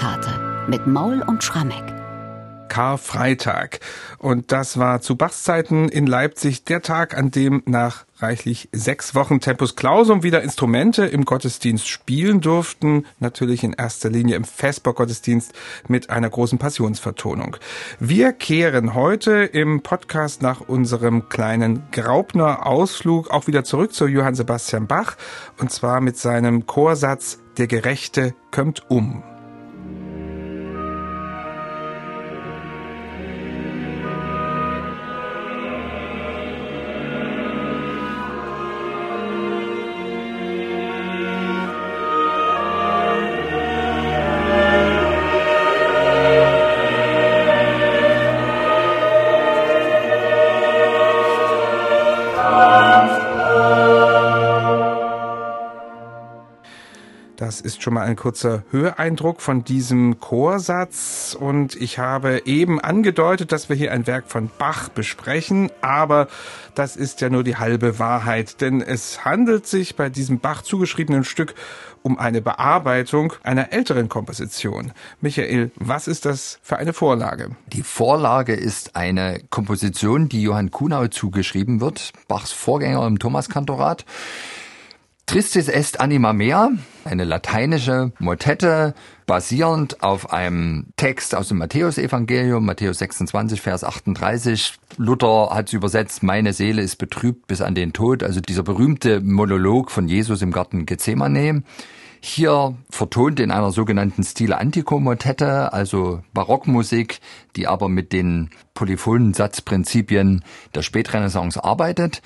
Kirchenkantate mit Maul und Schrammeck. Karfreitag. Und das war zu Bachs Zeiten in Leipzig der Tag, an dem nach reichlich sechs Wochen Tempus Clausum wieder Instrumente im Gottesdienst spielen durften. Natürlich in erster Linie im Vesper-Gottesdienst mit einer großen Passionsvertonung. Wir kehren heute im Podcast nach unserem kleinen Graubner-Ausflug auch wieder zurück zu Johann Sebastian Bach und zwar mit seinem Chorsatz Der Gerechte kommt um. Das ist schon mal ein kurzer Höreindruck von diesem Chorsatz und ich habe eben angedeutet, dass wir hier ein Werk von Bach besprechen, aber das ist ja nur die halbe Wahrheit, denn es handelt sich bei diesem Bach zugeschriebenen Stück um eine Bearbeitung einer älteren Komposition. Michael, was ist das für eine Vorlage? Die Vorlage ist eine Komposition, die Johann Kuhnau zugeschrieben wird, Bachs Vorgänger im Thomaskantorat. Tristis est anima mea, eine lateinische Motette, basierend auf einem Text aus dem Matthäusevangelium, Matthäus 26, Vers 38. Luther hat es übersetzt, meine Seele ist betrübt bis an den Tod, also dieser berühmte Monolog von Jesus im Garten Gethsemane. Hier vertont in einer sogenannten Stile Antico Motette, also Barockmusik, die aber mit den polyphonen Satzprinzipien der Spätrenaissance arbeitet.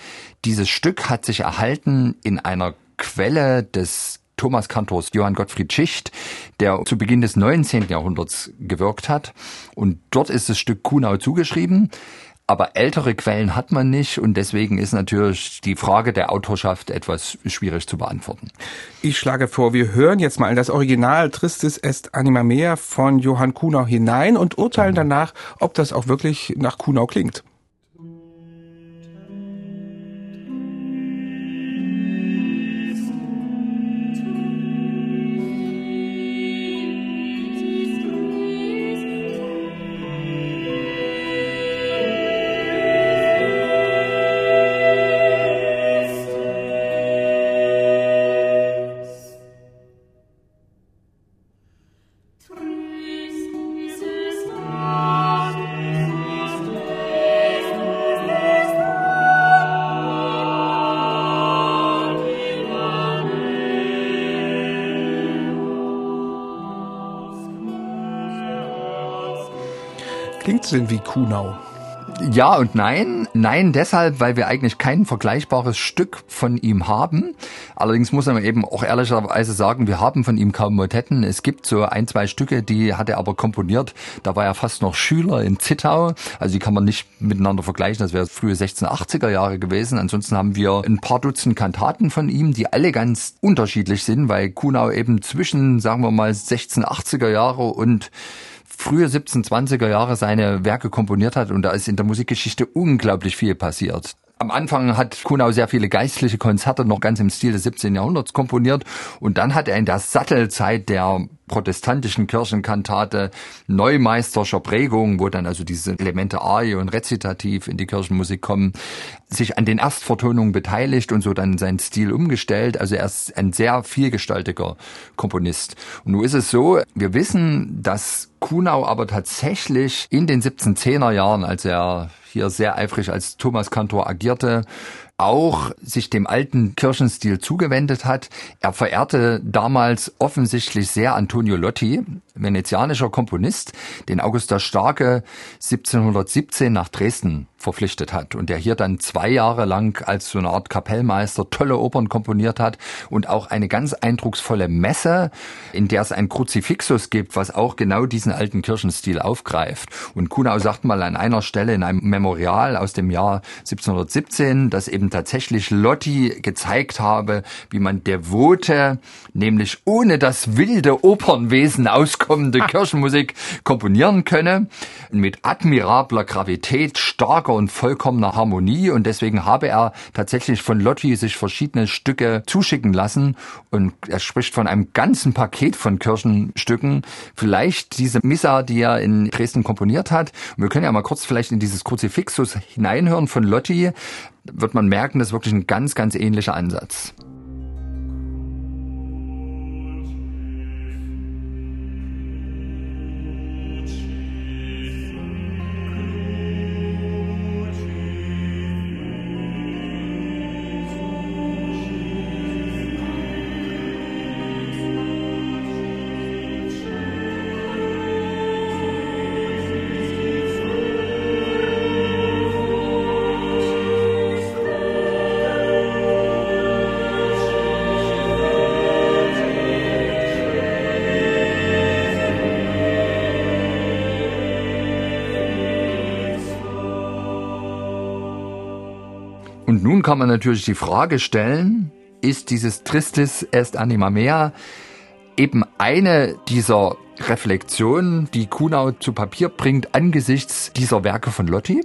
Dieses Stück hat sich erhalten in einer Quelle des Thomas Kantors Johann Gottfried Schicht, der zu Beginn des 19. Jahrhunderts gewirkt hat. Und dort ist das Stück Kuhnau zugeschrieben. Aber ältere Quellen hat man nicht und deswegen ist natürlich die Frage der Autorschaft etwas schwierig zu beantworten. Ich schlage vor, wir hören jetzt mal in das Original Tristis est anima mea von Johann Kuhnau hinein und urteilen danach, ob das auch wirklich nach Kuhnau klingt. Denn wie Kuhnau? Ja und nein. Nein deshalb, weil wir eigentlich kein vergleichbares Stück von ihm haben. Allerdings muss man eben auch ehrlicherweise sagen, wir haben von ihm kaum Motetten. Es gibt so ein, zwei Stücke, die hat er aber komponiert. Da war er fast noch Schüler in Zittau. Also die kann man nicht miteinander vergleichen. Das wäre frühe 1680er Jahre gewesen. Ansonsten haben wir ein paar Dutzend Kantaten von ihm, die alle ganz unterschiedlich sind, weil Kuhnau eben zwischen, sagen wir mal, 1680er Jahre und frühe 1720er Jahre seine Werke komponiert hat und da ist in der Musikgeschichte unglaublich viel passiert. Am Anfang hat Kunau sehr viele geistliche Konzerte noch ganz im Stil des 17. Jahrhunderts komponiert und dann hat er in der Sattelzeit der protestantischen Kirchenkantate neumeisterscher Prägung, wo dann also diese Elemente Arie und Rezitativ in die Kirchenmusik kommen, sich an den Erstvertonungen beteiligt und so dann seinen Stil umgestellt. Also er ist ein sehr vielgestaltiger Komponist. Und nun ist es so, wir wissen, dass Kunau aber tatsächlich in den 1710er Jahren, als er hier sehr eifrig als Thomas Kantor agierte, auch sich dem alten Kirchenstil zugewendet hat. Er verehrte damals offensichtlich sehr Antonio Lotti, venezianischer Komponist, den August der Starke 1717 nach Dresden verpflichtet hat und der hier dann zwei Jahre lang als so eine Art Kapellmeister tolle Opern komponiert hat und auch eine ganz eindrucksvolle Messe, in der es ein Kruzifixus gibt, was auch genau diesen alten Kirchenstil aufgreift. Und Kunau sagt mal an einer Stelle in einem Memorial aus dem Jahr 1717, dass eben eben tatsächlich Lotti gezeigt habe, wie man devote, nämlich ohne das wilde Opernwesen auskommende Kirchenmusik komponieren könne, mit admirabler Gravität, starker und vollkommener Harmonie. Und deswegen habe er tatsächlich von Lotti sich verschiedene Stücke zuschicken lassen. Und er spricht von einem ganzen Paket von Kirchenstücken, vielleicht diese Missa, die er in Dresden komponiert hat. Und wir können ja mal kurz vielleicht in dieses Kruzifixus hineinhören von Lotti, wird man merken, das ist wirklich ein ganz, ganz ähnlicher Ansatz. Und nun kann man natürlich die Frage stellen, ist dieses Tristis est anima mea eben eine dieser Reflexionen, die Kunau zu Papier bringt angesichts dieser Werke von Lotti?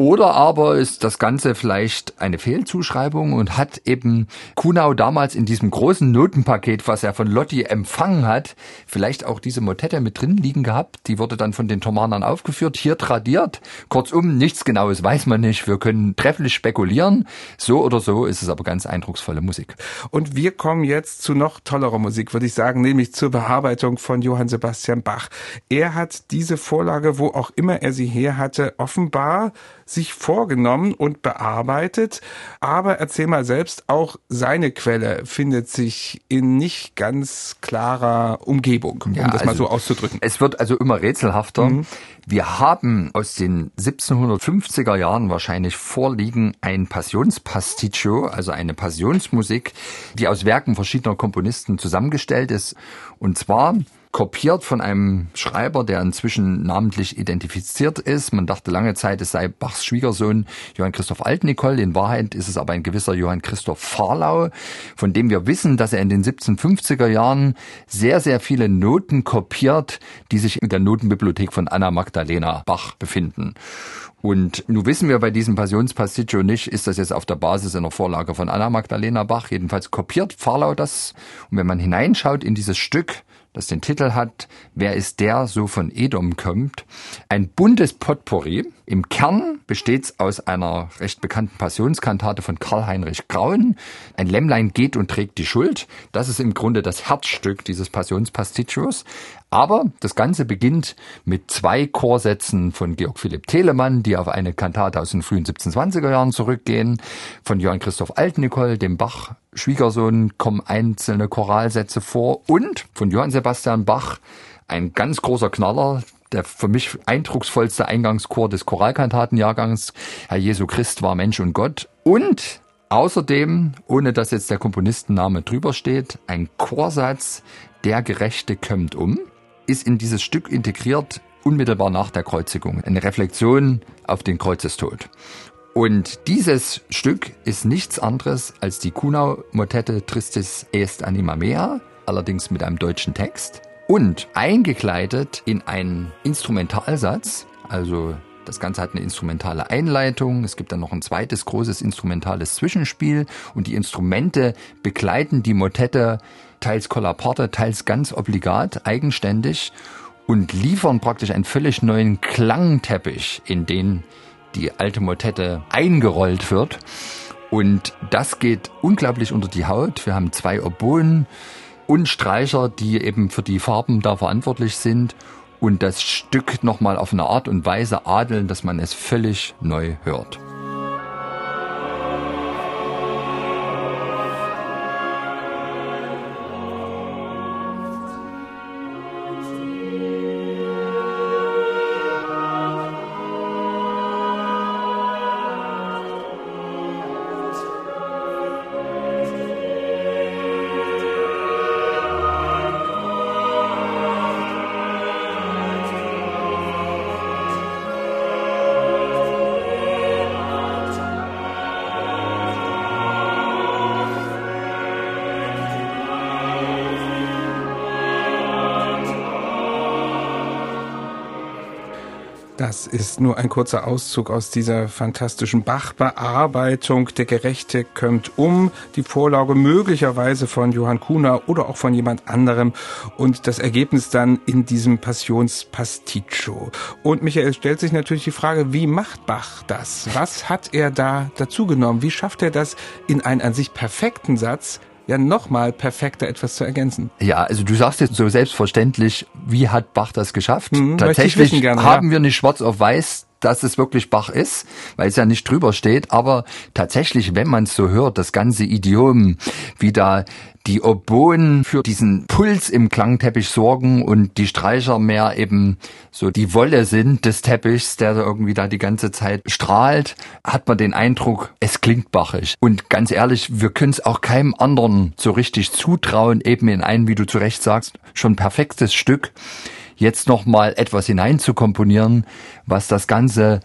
Oder aber ist das Ganze vielleicht eine Fehlzuschreibung und hat eben Kunau damals in diesem großen Notenpaket, was er von Lotti empfangen hat, vielleicht auch diese Motette mit drin liegen gehabt. Die wurde dann von den Thomanern aufgeführt, hier tradiert. Kurzum, nichts Genaues weiß man nicht. Wir können trefflich spekulieren. So oder so ist es aber ganz eindrucksvolle Musik. Und wir kommen jetzt zu noch tollerer Musik, würde ich sagen, nämlich zur Bearbeitung von Johann Sebastian Bach. Er hat diese Vorlage, wo auch immer er sie her hatte, offenbar sich vorgenommen und bearbeitet. Aber erzähl mal selbst, auch seine Quelle findet sich in nicht ganz klarer Umgebung, um ja, das also mal so auszudrücken. Es wird also immer rätselhafter. Mhm. Wir haben aus den 1750er Jahren wahrscheinlich vorliegen ein Passionspasticcio, also eine Passionsmusik, die aus Werken verschiedener Komponisten zusammengestellt ist. Und zwar kopiert von einem Schreiber, der inzwischen namentlich identifiziert ist. Man dachte lange Zeit, es sei Bachs Schwiegersohn Johann Christoph Altnicol. In Wahrheit ist es aber ein gewisser Johann Christoph Farlau, von dem wir wissen, dass er in den 1750er Jahren sehr, sehr viele Noten kopiert, die sich in der Notenbibliothek von Anna Magdalena Bach befinden. Und nun wissen wir bei diesem Passionspasticcio nicht, ist das jetzt auf der Basis einer Vorlage von Anna Magdalena Bach. Jedenfalls kopiert Farlau das. Und wenn man hineinschaut in dieses Stück, das den Titel hat Wer ist der so von Edom kommt? Ein buntes Potpourri. Im Kern besteht es aus einer recht bekannten Passionskantate von Karl-Heinrich Graun. Ein Lämmlein geht und trägt die Schuld. Das ist im Grunde das Herzstück dieses Passionspasticcios. Aber das Ganze beginnt mit zwei Chorsätzen von Georg Philipp Telemann, die auf eine Kantate aus den frühen 1720er Jahren zurückgehen. Von Johann Christoph Altnicol, dem Bach Schwiegersohn, kommen einzelne Choralsätze vor und von Johann Sebastian Bach ein ganz großer Knaller, der für mich eindrucksvollste Eingangschor des Choralkantatenjahrgangs, Herr Jesu Christ war Mensch und Gott. Und außerdem, ohne dass jetzt der Komponistenname drüber steht, ein Chorsatz, der Gerechte kömmt um ist in dieses Stück integriert, unmittelbar nach der Kreuzigung. Eine Reflexion auf den Kreuzestod. Und dieses Stück ist nichts anderes als die Kunau-Motette Tristis est anima mea, allerdings mit einem deutschen Text und eingekleidet in einen Instrumentalsatz, also das Ganze hat eine instrumentale Einleitung. Es gibt dann noch ein zweites großes instrumentales Zwischenspiel und die Instrumente begleiten die Motette teils kollaparte, teils ganz obligat, eigenständig und liefern praktisch einen völlig neuen Klangteppich, in den die alte Motette eingerollt wird. Und das geht unglaublich unter die Haut. Wir haben zwei Oboen und Streicher, die eben für die Farben da verantwortlich sind und das Stück nochmal auf eine Art und Weise adeln, dass man es völlig neu hört. Das ist nur ein kurzer Auszug aus dieser fantastischen Bach-Bearbeitung. Der Gerechte kommt um. Die Vorlage möglicherweise von Johann Kuhner oder auch von jemand anderem. Und das Ergebnis dann in diesem Passionspasticcio. Und Michael stellt sich natürlich die Frage, wie macht Bach das? Was hat er da dazu genommen? Wie schafft er das in einen an sich perfekten Satz ja nochmal perfekter etwas zu ergänzen. Ja, also du sagst jetzt so selbstverständlich, wie hat Bach das geschafft? Hm, Tatsächlich gerne, haben ja. wir nicht schwarz auf weiß dass es wirklich Bach ist, weil es ja nicht drüber steht. Aber tatsächlich, wenn man es so hört, das ganze Idiom, wie da die Oboen für diesen Puls im Klangteppich sorgen und die Streicher mehr eben so die Wolle sind des Teppichs, der irgendwie da die ganze Zeit strahlt, hat man den Eindruck, es klingt bachig. Und ganz ehrlich, wir können es auch keinem anderen so richtig zutrauen, eben in ein, wie du zu Recht sagst, schon perfektes Stück jetzt noch mal etwas hineinzukomponieren, was das Ganze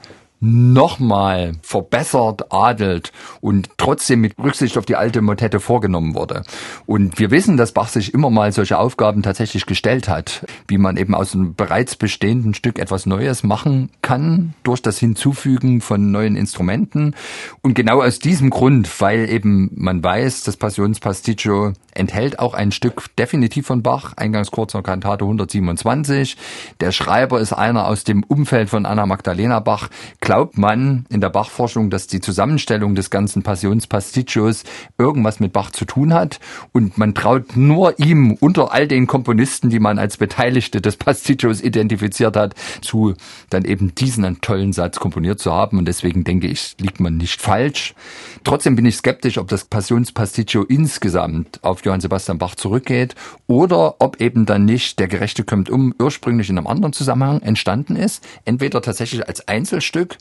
nochmal verbessert, adelt und trotzdem mit Rücksicht auf die alte Motette vorgenommen wurde. Und wir wissen, dass Bach sich immer mal solche Aufgaben tatsächlich gestellt hat, wie man eben aus einem bereits bestehenden Stück etwas Neues machen kann durch das Hinzufügen von neuen Instrumenten. Und genau aus diesem Grund, weil eben man weiß, das Passionspasticcio enthält auch ein Stück definitiv von Bach, eingangs kurzer Kantate 127. Der Schreiber ist einer aus dem Umfeld von Anna Magdalena Bach. Glaubt man in der Bachforschung, dass die Zusammenstellung des ganzen Passionspasticcios irgendwas mit Bach zu tun hat und man traut nur ihm unter all den Komponisten, die man als Beteiligte des Pasticcios identifiziert hat, zu, dann eben diesen tollen Satz komponiert zu haben und deswegen denke ich, liegt man nicht falsch. Trotzdem bin ich skeptisch, ob das Passionspasticcio insgesamt auf Johann Sebastian Bach zurückgeht oder ob eben dann nicht der Gerechte kommt um ursprünglich in einem anderen Zusammenhang entstanden ist. Entweder tatsächlich als Einzelstück,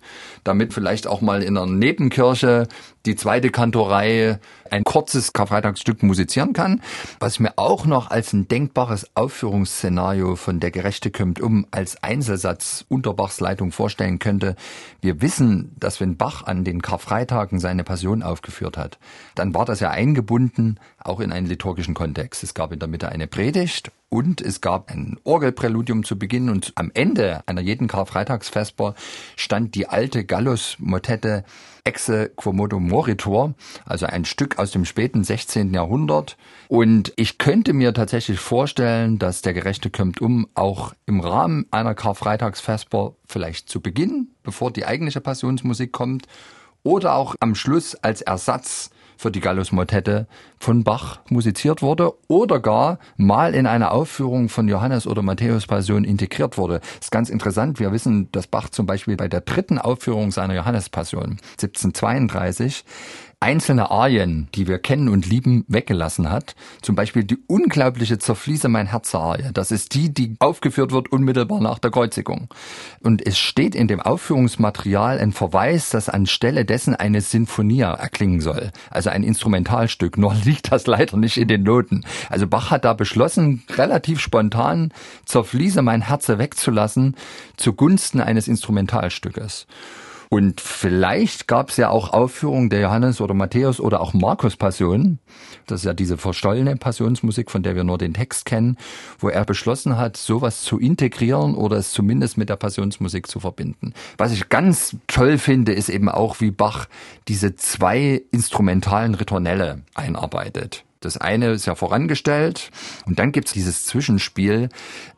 damit vielleicht auch mal in einer Nebenkirche die zweite Kantorei ein kurzes Karfreitagsstück musizieren kann. Was ich mir auch noch als ein denkbares Aufführungsszenario von Der Gerechte kommt um als Einzelsatz unter Bachs Leitung vorstellen könnte. Wir wissen, dass wenn Bach an den Karfreitagen seine Passion aufgeführt hat, dann war das ja eingebunden auch in einen liturgischen Kontext. Es gab in der Mitte eine Predigt und es gab ein Orgelpräludium zu Beginn und am Ende einer jeden Karfreitagsvesper stand die alte Gallus-Motette Exe Quomodo Moritor, also ein Stück aus dem späten 16. Jahrhundert. Und ich könnte mir tatsächlich vorstellen, dass der Gerechte kommt um auch im Rahmen einer Karfreitagsvesper vielleicht zu Beginn, bevor die eigentliche Passionsmusik kommt, oder auch am Schluss als Ersatz für die Gallus-Motette von Bach musiziert wurde oder gar mal in eine Aufführung von Johannes oder Matthäus Passion integriert wurde. Das ist ganz interessant. Wir wissen, dass Bach zum Beispiel bei der dritten Aufführung seiner Johannes Passion 1732 einzelne Arien, die wir kennen und lieben, weggelassen hat. Zum Beispiel die unglaubliche Zerfließe mein Herz Arie. Das ist die, die aufgeführt wird unmittelbar nach der Kreuzigung. Und es steht in dem Aufführungsmaterial ein Verweis, dass anstelle dessen eine Sinfonia erklingen soll. Also ein Instrumentalstück. Nur liegt das leider nicht in den Noten. Also Bach hat da beschlossen, relativ spontan Zerfließe mein Herze wegzulassen zugunsten eines Instrumentalstückes. Und vielleicht gab es ja auch Aufführungen der Johannes oder Matthäus oder auch Markus Passion. Das ist ja diese verstollene Passionsmusik, von der wir nur den Text kennen, wo er beschlossen hat, sowas zu integrieren oder es zumindest mit der Passionsmusik zu verbinden. Was ich ganz toll finde, ist eben auch, wie Bach diese zwei instrumentalen Ritornelle einarbeitet. Das eine ist ja vorangestellt und dann gibt's dieses Zwischenspiel,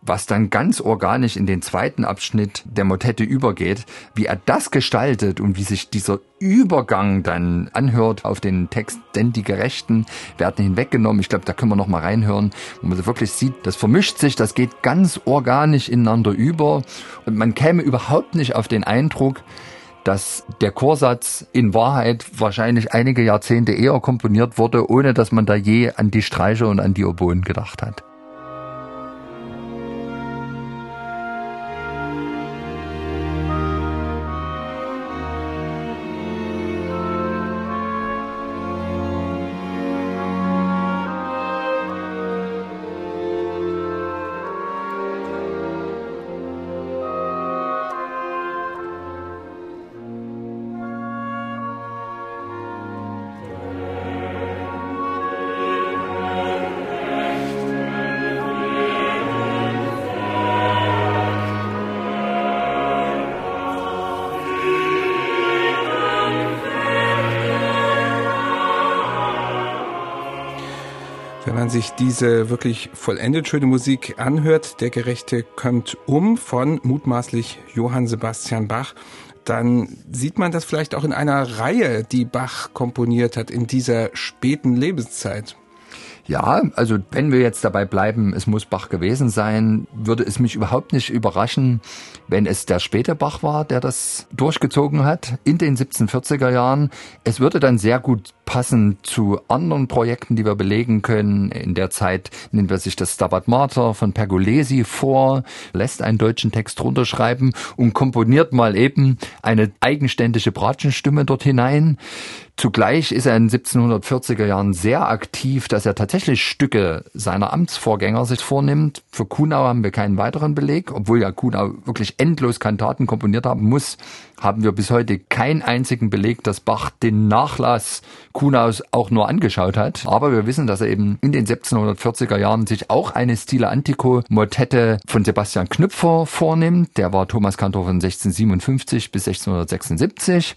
was dann ganz organisch in den zweiten Abschnitt der Motette übergeht. Wie er das gestaltet und wie sich dieser Übergang dann anhört auf den Text, denn die Gerechten werden hinweggenommen. Ich glaube, da können wir noch mal reinhören, wo man wirklich sieht, das vermischt sich, das geht ganz organisch ineinander über und man käme überhaupt nicht auf den Eindruck, dass der Chorsatz in Wahrheit wahrscheinlich einige Jahrzehnte eher komponiert wurde, ohne dass man da je an die Streicher und an die Oboen gedacht hat. Man sich diese wirklich vollendet schöne Musik anhört, Der Gerechte kommt um von mutmaßlich Johann Sebastian Bach, dann sieht man das vielleicht auch in einer Reihe, die Bach komponiert hat in dieser späten Lebenszeit. Ja, also wenn wir jetzt dabei bleiben, es muss Bach gewesen sein, würde es mich überhaupt nicht überraschen, wenn es der späte Bach war, der das durchgezogen hat in den 1740er Jahren. Es würde dann sehr gut passen zu anderen Projekten, die wir belegen können. In der Zeit nimmt er sich das Stabat Mater von Pergolesi vor, lässt einen deutschen Text runterschreiben und komponiert mal eben eine eigenständige Bratschenstimme dort hinein. Zugleich ist er in den 1740er Jahren sehr aktiv, dass er tatsächlich Stücke seiner Amtsvorgänger sich vornimmt. Für Kuhnau haben wir keinen weiteren Beleg, obwohl ja Kuhnau wirklich endlos Kantaten komponiert haben muss, haben wir bis heute keinen einzigen Beleg, dass Bach den Nachlass Kuhnaus auch nur angeschaut hat. Aber wir wissen, dass er eben in den 1740er Jahren sich auch eine Stile Antico Motette von Sebastian Knüpfer vornimmt. Der war Thomas Kantor von 1657 bis 1676.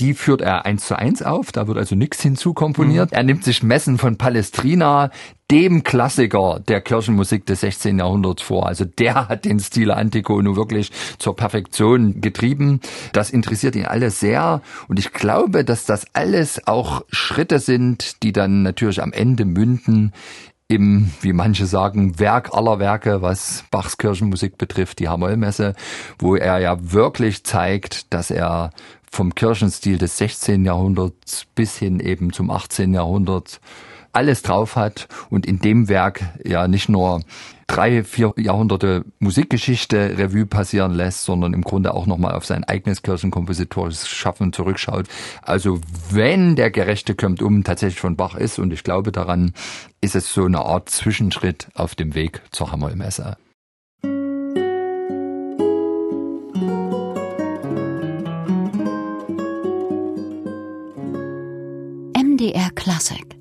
Die führt er eins zu eins auf, da wird also nichts hinzukomponiert. Mhm. Er nimmt sich Messen von Palestrina, dem Klassiker der Kirchenmusik des 16. Jahrhunderts vor. Also der hat den Stil Antico nun wirklich zur Perfektion getrieben. Das interessiert ihn alles sehr und ich glaube, dass das alles auch Schritte sind, die dann natürlich am Ende münden im, wie manche sagen, Werk aller Werke, was Bachs Kirchenmusik betrifft, die Hamollmesse, wo er ja wirklich zeigt, dass er vom Kirchenstil des 16. Jahrhunderts bis hin eben zum 18. Jahrhundert alles drauf hat und in dem Werk ja nicht nur drei, vier Jahrhunderte Musikgeschichte Revue passieren lässt, sondern im Grunde auch nochmal auf sein eigenes kirchenkompositorisches Schaffen zurückschaut. Also wenn der Gerechte kommt um tatsächlich von Bach ist, und ich glaube daran, ist es so eine Art Zwischenschritt auf dem Weg zur Hammermesse. MDR Classic